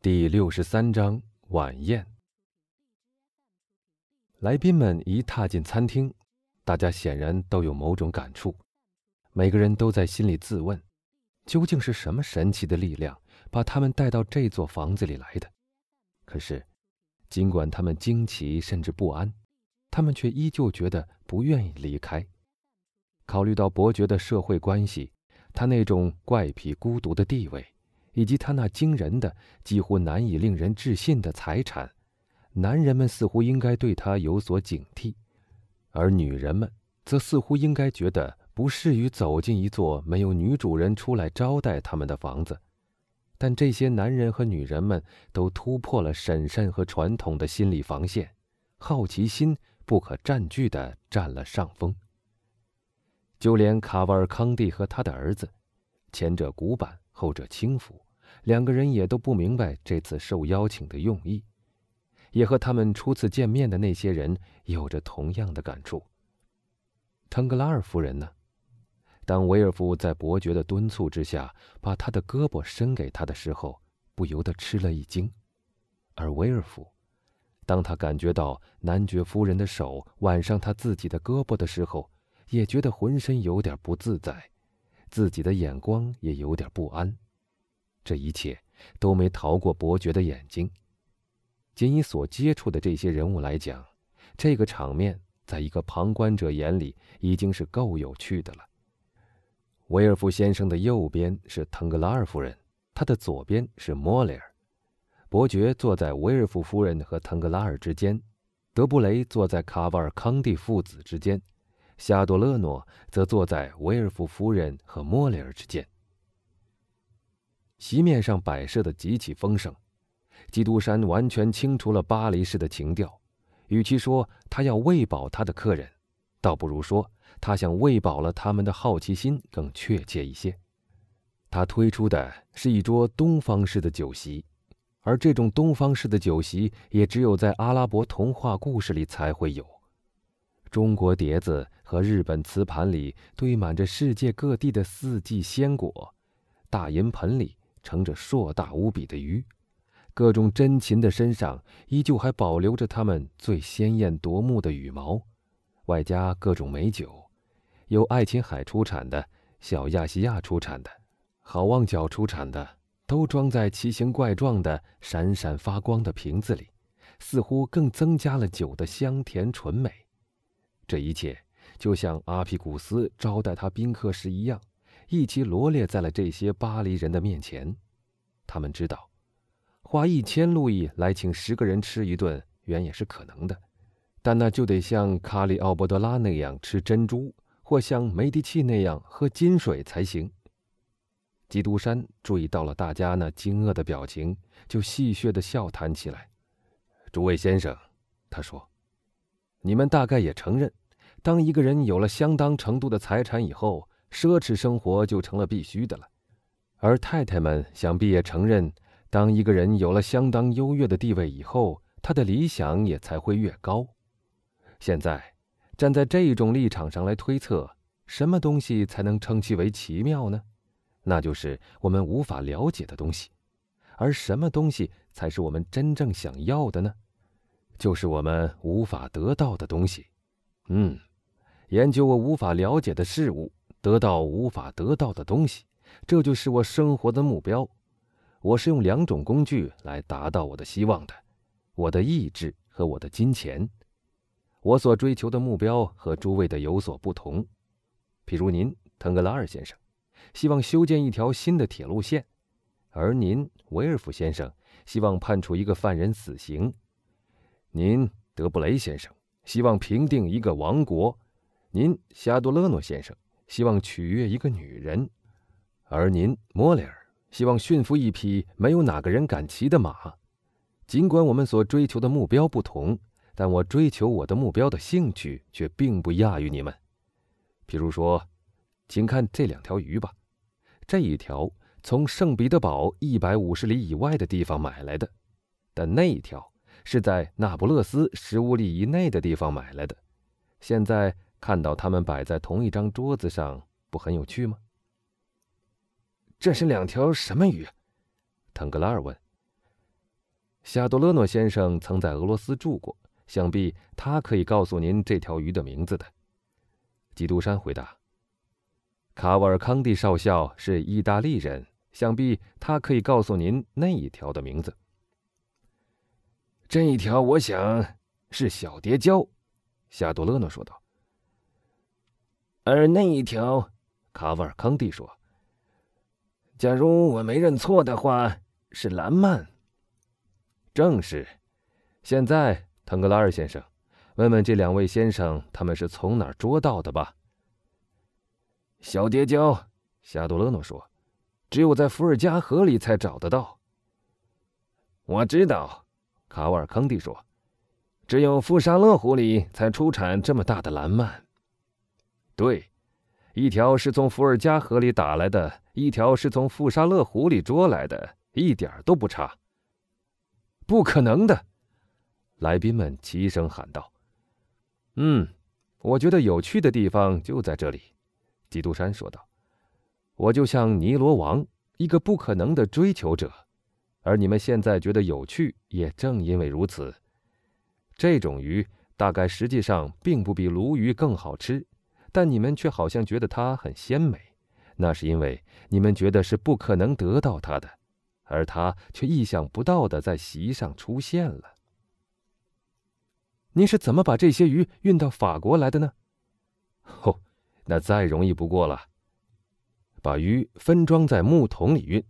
第六十三章晚宴。来宾们一踏进餐厅，大家显然都有某种感触，每个人都在心里自问：究竟是什么神奇的力量把他们带到这座房子里来的？可是，尽管他们惊奇甚至不安，他们却依旧觉得不愿意离开。考虑到伯爵的社会关系，他那种怪癖孤独的地位。以及他那惊人的、几乎难以令人置信的财产，男人们似乎应该对他有所警惕，而女人们则似乎应该觉得不适于走进一座没有女主人出来招待他们的房子。但这些男人和女人们都突破了审慎和传统的心理防线，好奇心不可占据地占了上风。就连卡瓦尔康蒂和他的儿子，前者古板，后者轻浮。两个人也都不明白这次受邀请的用意，也和他们初次见面的那些人有着同样的感触。腾格拉尔夫人呢？当维尔夫在伯爵的敦促之下把他的胳膊伸给他的时候，不由得吃了一惊；而维尔夫，当他感觉到男爵夫人的手挽上他自己的胳膊的时候，也觉得浑身有点不自在，自己的眼光也有点不安。这一切都没逃过伯爵的眼睛。仅以所接触的这些人物来讲，这个场面在一个旁观者眼里已经是够有趣的了。威尔夫先生的右边是腾格拉尔夫人，他的左边是莫雷尔。伯爵坐在威尔夫夫人和腾格拉尔之间，德布雷坐在卡瓦尔康蒂父子之间，夏多勒诺则坐在威尔夫夫人和莫雷尔之间。席面上摆设的极其丰盛，基督山完全清除了巴黎式的情调。与其说他要喂饱他的客人，倒不如说他想喂饱了他们的好奇心更确切一些。他推出的是一桌东方式的酒席，而这种东方式的酒席也只有在阿拉伯童话故事里才会有。中国碟子和日本瓷盘里堆满着世界各地的四季鲜果，大银盆里。盛着硕大无比的鱼，各种珍禽的身上依旧还保留着它们最鲜艳夺目的羽毛，外加各种美酒，有爱琴海出产的、小亚细亚出产的、好望角出产的，都装在奇形怪状的、闪闪发光的瓶子里，似乎更增加了酒的香甜醇美。这一切就像阿皮古斯招待他宾客时一样。一起罗列在了这些巴黎人的面前。他们知道，花一千路易来请十个人吃一顿，原也是可能的，但那就得像卡里奥波德拉那样吃珍珠，或像梅迪契那样喝金水才行。基督山注意到了大家那惊愕的表情，就戏谑的笑谈起来：“诸位先生，他说，你们大概也承认，当一个人有了相当程度的财产以后。”奢侈生活就成了必须的了，而太太们想必也承认，当一个人有了相当优越的地位以后，他的理想也才会越高。现在，站在这种立场上来推测，什么东西才能称其为奇妙呢？那就是我们无法了解的东西。而什么东西才是我们真正想要的呢？就是我们无法得到的东西。嗯，研究我无法了解的事物。得到无法得到的东西，这就是我生活的目标。我是用两种工具来达到我的希望的：我的意志和我的金钱。我所追求的目标和诸位的有所不同。譬如您，腾格拉尔先生，希望修建一条新的铁路线；而您，维尔夫先生，希望判处一个犯人死刑；您，德布雷先生，希望平定一个王国；您，夏多勒诺先生。希望取悦一个女人，而您，莫里尔，希望驯服一匹没有哪个人敢骑的马。尽管我们所追求的目标不同，但我追求我的目标的兴趣却并不亚于你们。譬如说，请看这两条鱼吧。这一条从圣彼得堡一百五十里以外的地方买来的，但那一条是在那不勒斯十五里以内的地方买来的。现在。看到他们摆在同一张桌子上，不很有趣吗？这是两条什么鱼？腾格拉尔问。夏多勒诺先生曾在俄罗斯住过，想必他可以告诉您这条鱼的名字的。基督山回答。卡瓦尔康蒂少校是意大利人，想必他可以告诉您那一条的名字。这一条，我想是小蝶礁，夏多勒诺说道。而那一条，卡瓦尔康蒂说：“假如我没认错的话，是蓝曼。”正是。现在，腾格拉尔先生，问问这两位先生，他们是从哪儿捉到的吧。小蝶礁，夏多勒诺说：“只有在伏尔加河里才找得到。”我知道，卡瓦尔康蒂说：“只有富沙勒湖里才出产这么大的蓝鳗。”对，一条是从伏尔加河里打来的，一条是从富沙勒湖里捉来的，一点都不差。不可能的！来宾们齐声喊道：“嗯，我觉得有趣的地方就在这里。”基督山说道：“我就像尼罗王，一个不可能的追求者，而你们现在觉得有趣，也正因为如此。这种鱼大概实际上并不比鲈鱼更好吃，但你们却好像觉得它很鲜美。那是因为你们觉得是不可能得到它的，而它却意想不到的在席上出现了。您是怎么把这些鱼运到法国来的呢？”“哦。”那再容易不过了。把鱼分装在木桶里运，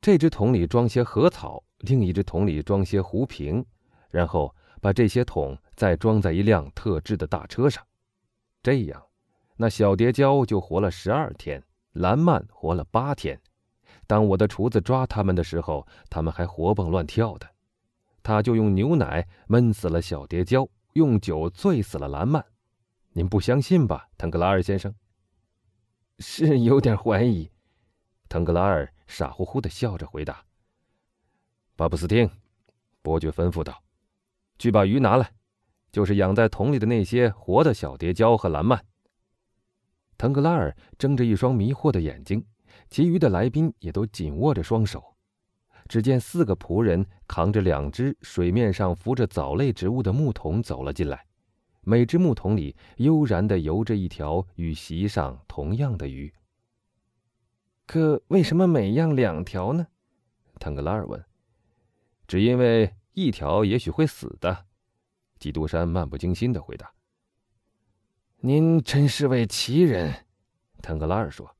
这只桶里装些禾草，另一只桶里装些胡瓶，然后把这些桶再装在一辆特制的大车上。这样，那小蝶礁就活了十二天，蓝鳗活了八天。当我的厨子抓它们的时候，它们还活蹦乱跳的。他就用牛奶闷死了小蝶礁，用酒醉死了蓝鳗。您不相信吧，腾格拉尔先生？是有点怀疑。腾格拉尔傻乎乎的笑着回答。巴布斯汀，伯爵吩咐道：“去把鱼拿来，就是养在桶里的那些活的小蝶礁和蓝鳗。”腾格拉尔睁着一双迷惑的眼睛，其余的来宾也都紧握着双手。只见四个仆人扛着两只水面上浮着藻类植物的木桶走了进来。每只木桶里悠然地游着一条与席上同样的鱼。可为什么每样两条呢？腾格拉尔问。只因为一条也许会死的。基督山漫不经心地回答。您真是位奇人，腾格拉尔说。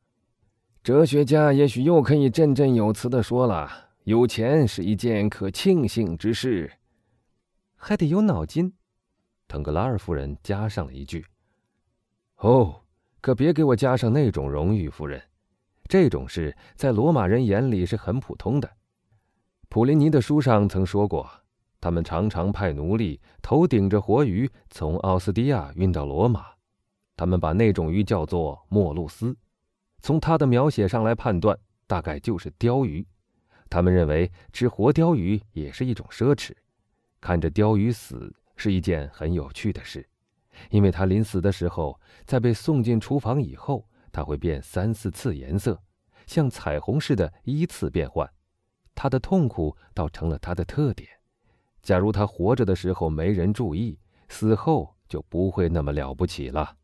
哲学家也许又可以振振有词地说了：有钱是一件可庆幸之事，还得有脑筋。腾格拉尔夫人加上了一句：“哦，可别给我加上那种荣誉，夫人。这种事在罗马人眼里是很普通的。普林尼的书上曾说过，他们常常派奴隶头顶着活鱼从奥斯蒂亚运到罗马。他们把那种鱼叫做莫露斯，从他的描写上来判断，大概就是鲷鱼。他们认为吃活鲷鱼也是一种奢侈，看着鲷鱼死。”是一件很有趣的事，因为他临死的时候，在被送进厨房以后，它会变三四次颜色，像彩虹似的依次变换。他的痛苦倒成了他的特点。假如他活着的时候没人注意，死后就不会那么了不起了。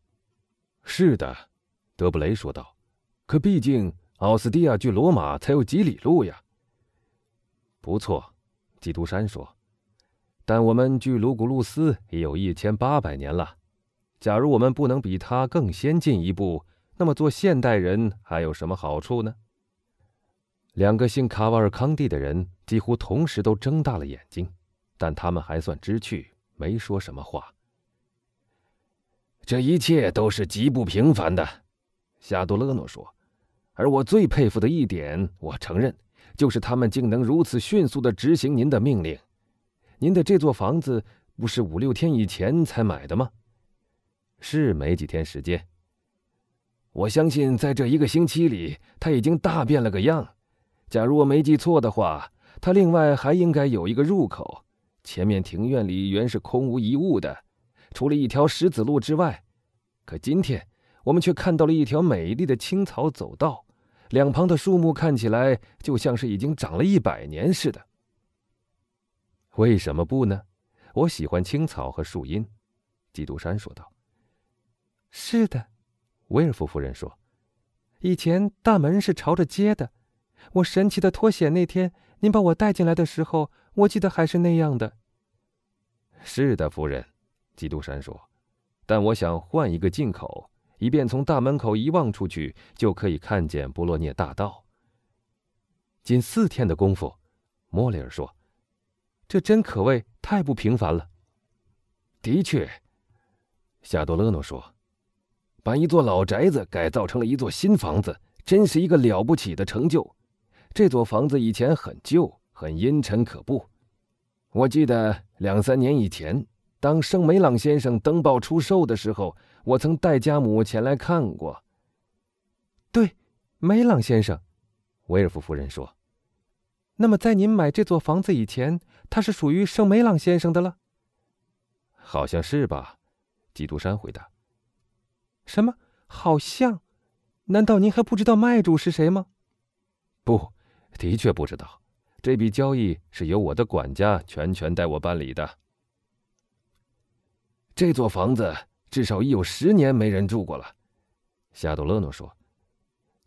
是的，德布雷说道。可毕竟奥斯蒂亚距罗马才有几里路呀。不错，基督山说。但我们距卢古路斯也有一千八百年了。假如我们不能比他更先进一步，那么做现代人还有什么好处呢？两个姓卡瓦尔康蒂的人几乎同时都睁大了眼睛，但他们还算知趣，没说什么话。这一切都是极不平凡的，夏多勒诺说。而我最佩服的一点，我承认，就是他们竟能如此迅速地执行您的命令。您的这座房子不是五六天以前才买的吗？是没几天时间。我相信在这一个星期里，它已经大变了个样。假如我没记错的话，它另外还应该有一个入口。前面庭院里原是空无一物的，除了一条石子路之外。可今天我们却看到了一条美丽的青草走道，两旁的树木看起来就像是已经长了一百年似的。为什么不呢？我喜欢青草和树荫。”基督山说道。“是的。”威尔夫夫人说，“以前大门是朝着街的。我神奇的脱险那天，您把我带进来的时候，我记得还是那样的。”“是的，夫人。”基督山说，“但我想换一个进口，以便从大门口一望出去就可以看见布洛涅大道。”仅四天的功夫，莫里尔说：“这真可谓太不平凡了。”的确，夏多勒诺说：“把一座老宅子改造成了一座新房子，真是一个了不起的成就。这座房子以前很旧，很阴沉可怖。我记得两三年以前，当圣梅朗先生登报出售的时候，我曾带家母前来看过。”对，梅朗先生，威尔夫夫人说。那么，在您买这座房子以前，它是属于圣梅朗先生的了。好像是吧？基督山回答。什么？好像？难道您还不知道卖主是谁吗？不，的确不知道。这笔交易是由我的管家全权代我办理的。这座房子至少已有十年没人住过了，夏多勒诺说。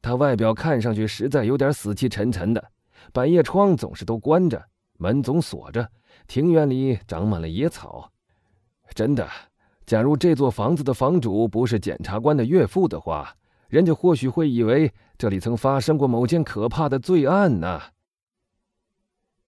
它外表看上去实在有点死气沉沉的。百叶窗总是都关着，门总锁着，庭院里长满了野草。真的，假如这座房子的房主不是检察官的岳父的话，人家或许会以为这里曾发生过某件可怕的罪案呢。